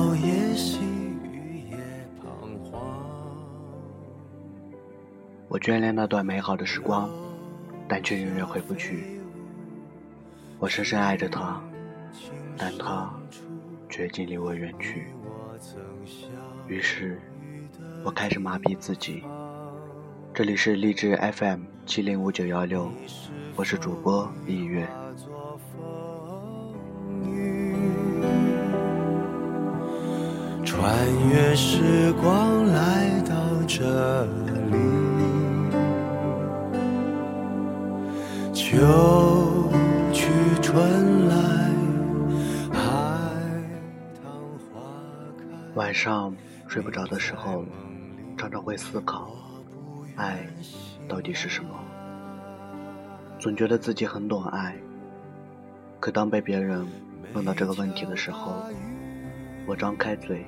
风摇曳，细雨也彷徨。我眷恋那段美好的时光，但却永远回不去。我深深爱着他，但他却竟离我远去。于是，我开始麻痹自己。这里是励志 FM 七零五九幺六，我是主播一月。穿越时光来到这里，秋去春来，海棠花开。晚上睡不着的时候，常常会思考。爱到底是什么？总觉得自己很懂爱，可当被别人问到这个问题的时候，我张开嘴，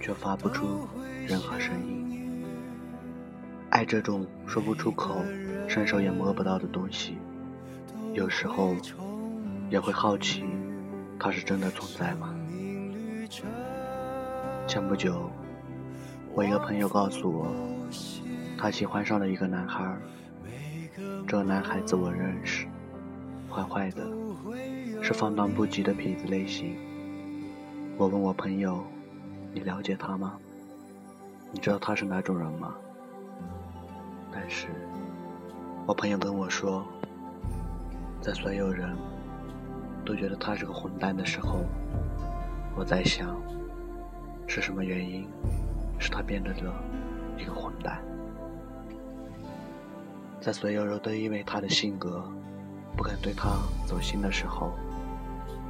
却发不出任何声音。爱这种说不出口、伸手也摸不到的东西，有时候也会好奇，它是真的存在吗？前不久，我一个朋友告诉我。他喜欢上了一个男孩，这男孩子我认识，坏坏的，是放荡不羁的痞子类型。我问我朋友：“你了解他吗？你知道他是哪种人吗？”但是，我朋友跟我说，在所有人都觉得他是个混蛋的时候，我在想，是什么原因使他变得了一个混蛋？在所有人都因为他的性格不肯对他走心的时候，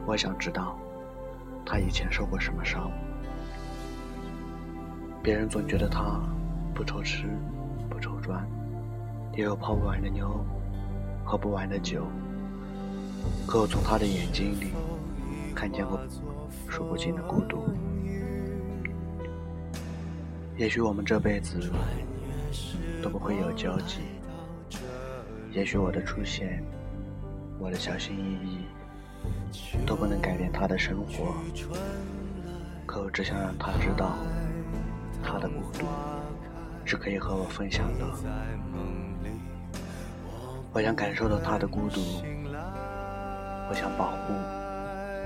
我想知道他以前受过什么伤。别人总觉得他不愁吃不愁穿，也有泡不完的妞，喝不完的酒。可我从他的眼睛里看见过数不尽的孤独。也许我们这辈子都不会有交集。也许我的出现，我的小心翼翼，都不能改变他的生活。可我只想让他知道，他的孤独是可以和我分享的。我想感受到他的孤独，我想保护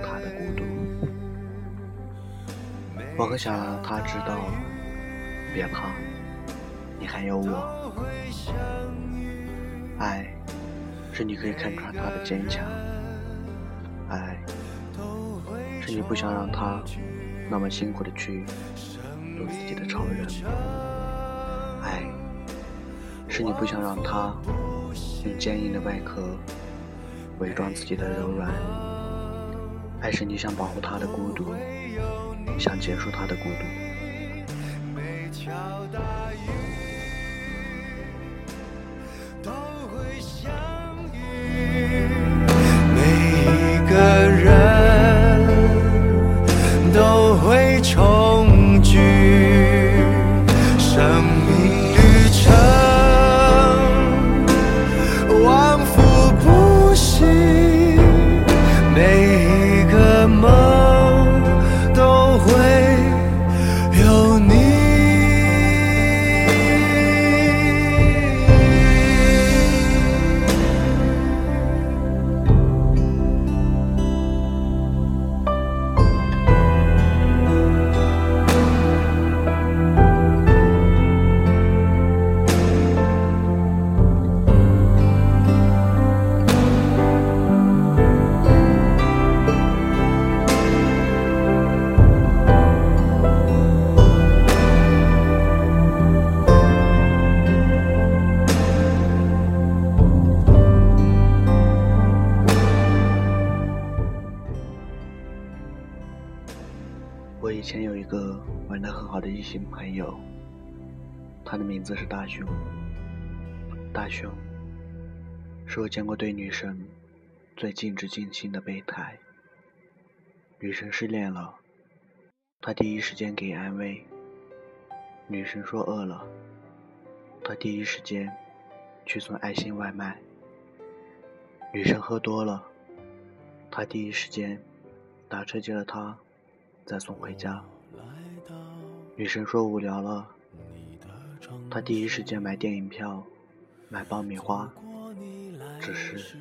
他的孤独。我很想让他知道，别怕，你还有我。爱，是你可以看穿他的坚强；爱，是你不想让他那么辛苦的去做自己的超人；爱，是你不想让他用坚硬的外壳伪装自己的柔软；爱是你想保护他的孤独，想结束他的孤独。好的异性朋友，他的名字是大雄。大雄是我见过对女生最尽职尽心的备胎。女生失恋了，他第一时间给安慰；女生说饿了，他第一时间去送爱心外卖。女生喝多了，他第一时间打车接了她，再送回家。女生说无聊了，她第一时间买电影票，买爆米花。只是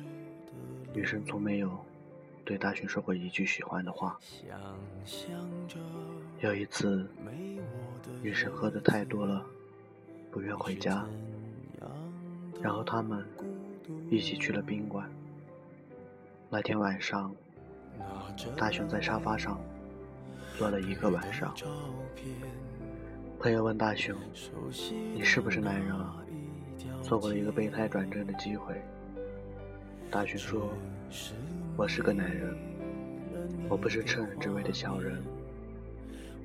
女生从没有对大勋说过一句喜欢的话。有一次，女生喝的太多了，不愿回家，然后他们一起去了宾馆。那天晚上，大雄在沙发上坐了一个晚上。朋友问大雄：“你是不是男人啊？错过了一个备胎转正的机会。”大雄说：“我是个男人，我不是趁人之危的小人。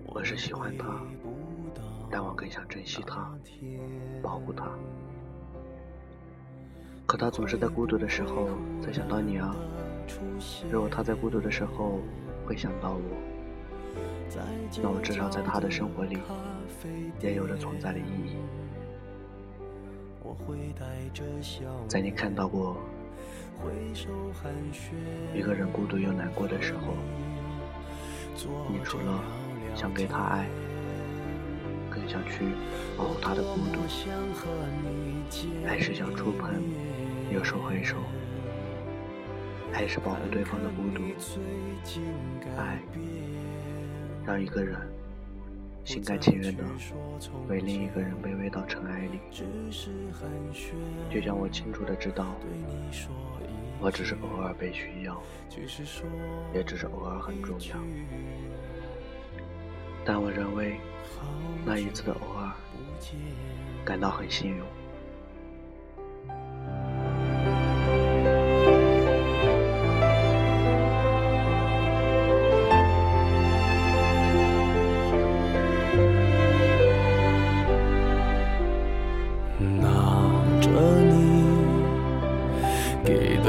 我是喜欢他，但我更想珍惜他，保护他。可他总是在孤独的时候才想到你啊。”如果他在孤独的时候会想到我，那我至少在他的生活里也有着存在的意义。在你看到过一个人孤独又难过的时候，你除了想给他爱，更想去保护他的孤独，还是想触碰又收回手。还是保护对方的孤独，爱让一个人心甘情愿的为另一个人卑微到尘埃里。就像我清楚的知道，我只是偶尔被需要，也只是偶尔很重要。但我认为那一次的偶尔，感到很幸运。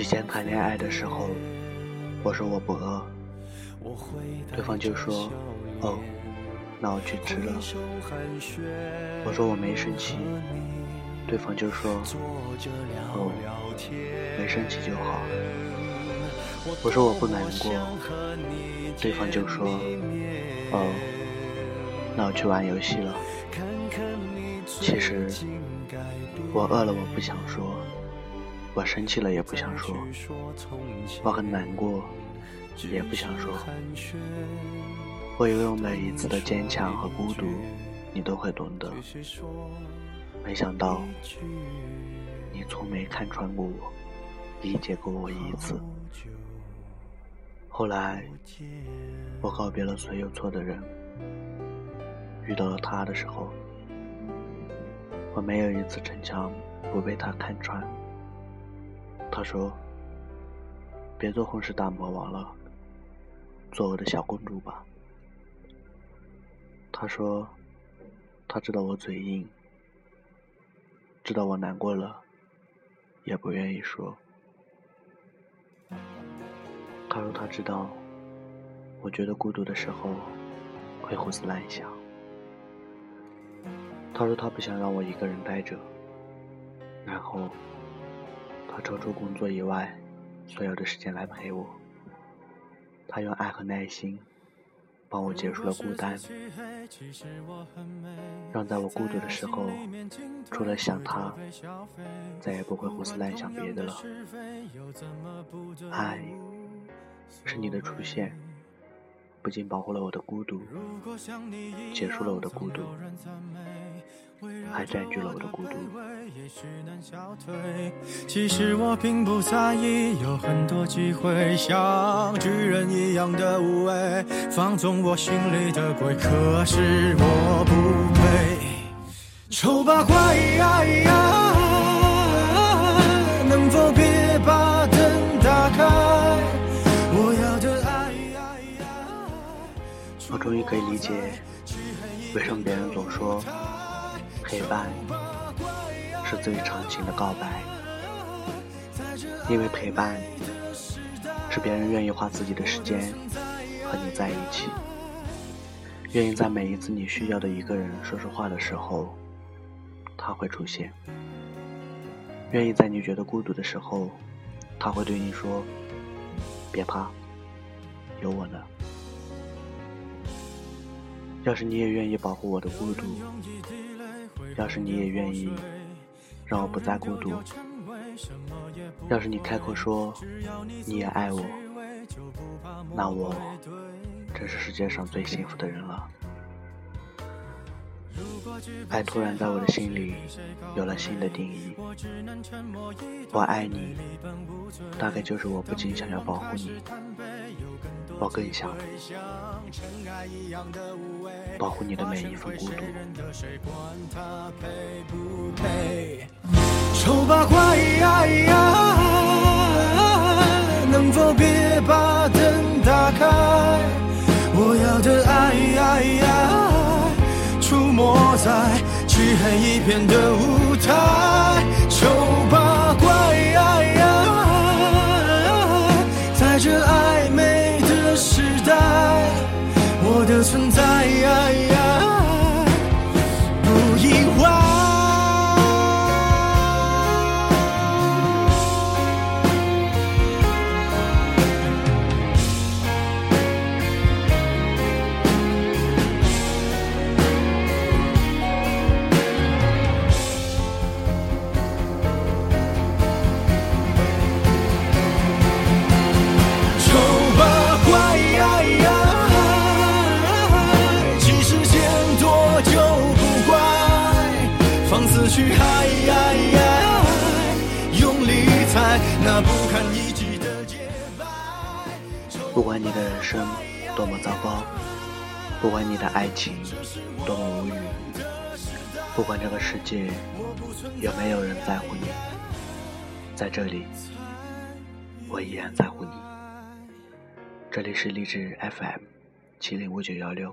以前谈恋爱的时候，我说我不饿，对方就说：“哦，那我去吃了。”我说我没生气，对方就说：“哦，没生气就好。”我说我不难过，对方就说：“哦，那我去玩游戏了。”其实我饿了，我不想说。我生气了也不想说，我很难过，也不想说。我以为我每一次的坚强和孤独，你都会懂得。没想到，你从没看穿过我，理解过我一次。后来，我告别了所有错的人，遇到了他的时候，我没有一次逞强不被他看穿。他说：“别做混世大魔王了，做我的小公主吧。”他说：“他知道我嘴硬，知道我难过了，也不愿意说。”他说：“他知道，我觉得孤独的时候会胡思乱想。”他说：“他不想让我一个人待着。”然后。他抽出工作以外所有的时间来陪我，他用爱和耐心帮我结束了孤单，让在我孤独的时候，除了想他，再也不会胡思乱想别的了。爱，是你的出现，不仅保护了我的孤独，结束了我的孤独。还占据了我的孤独。其实我并不在意，有很多机会像巨人一样的无畏，放纵我心里的鬼。可是我不配，丑八怪。我终于可以理解，为什么别人总说陪伴是最长情的告白，因为陪伴是别人愿意花自己的时间和你在一起，愿意在每一次你需要的一个人说说话的时候，他会出现，愿意在你觉得孤独的时候，他会对你说：“别怕，有我呢。”要是你也愿意保护我的孤独，要是你也愿意让我不再孤独，要是你开口说你也爱我，那我真是世界上最幸福的人了。爱突然在我的心里有了新的定义，我爱你，大概就是我不仅想要保护你。我更想保护你的每一份孤独。丑八怪，能否别把灯打开？我要的爱，出没在漆黑一片的舞台。不管你的人生多么糟糕，不管你的爱情多么无语，不管这个世界有没有人在乎你，在这里，我依然在乎你。这里是励志 FM 七零五九幺六，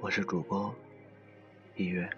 我是主播一月。